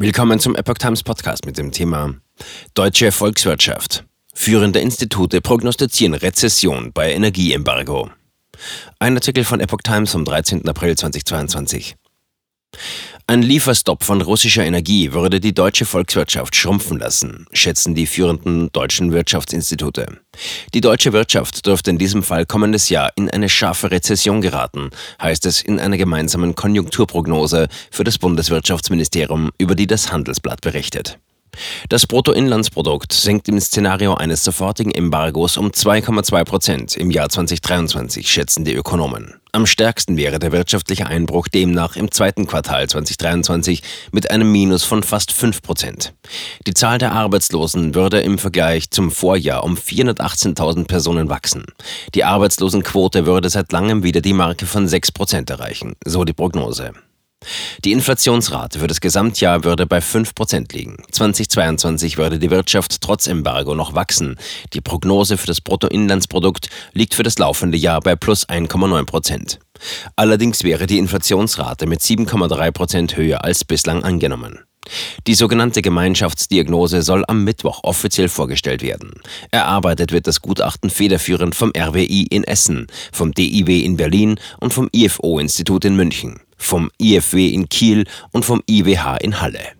Willkommen zum Epoch Times Podcast mit dem Thema Deutsche Volkswirtschaft. Führende Institute prognostizieren Rezession bei Energieembargo. Ein Artikel von Epoch Times vom 13. April 2022. Ein Lieferstopp von russischer Energie würde die deutsche Volkswirtschaft schrumpfen lassen, schätzen die führenden deutschen Wirtschaftsinstitute. Die deutsche Wirtschaft dürfte in diesem Fall kommendes Jahr in eine scharfe Rezession geraten, heißt es in einer gemeinsamen Konjunkturprognose für das Bundeswirtschaftsministerium, über die das Handelsblatt berichtet. Das Bruttoinlandsprodukt sinkt im Szenario eines sofortigen Embargos um 2,2 Prozent im Jahr 2023, schätzen die Ökonomen. Am stärksten wäre der wirtschaftliche Einbruch demnach im zweiten Quartal 2023 mit einem Minus von fast 5 Prozent. Die Zahl der Arbeitslosen würde im Vergleich zum Vorjahr um 418.000 Personen wachsen. Die Arbeitslosenquote würde seit langem wieder die Marke von 6 Prozent erreichen, so die Prognose. Die Inflationsrate für das Gesamtjahr würde bei 5% liegen. 2022 würde die Wirtschaft trotz Embargo noch wachsen. Die Prognose für das Bruttoinlandsprodukt liegt für das laufende Jahr bei plus 1,9%. Allerdings wäre die Inflationsrate mit 7,3% höher als bislang angenommen. Die sogenannte Gemeinschaftsdiagnose soll am Mittwoch offiziell vorgestellt werden. Erarbeitet wird das Gutachten federführend vom RWI in Essen, vom DIW in Berlin und vom IFO-Institut in München vom IFW in Kiel und vom IWH in Halle.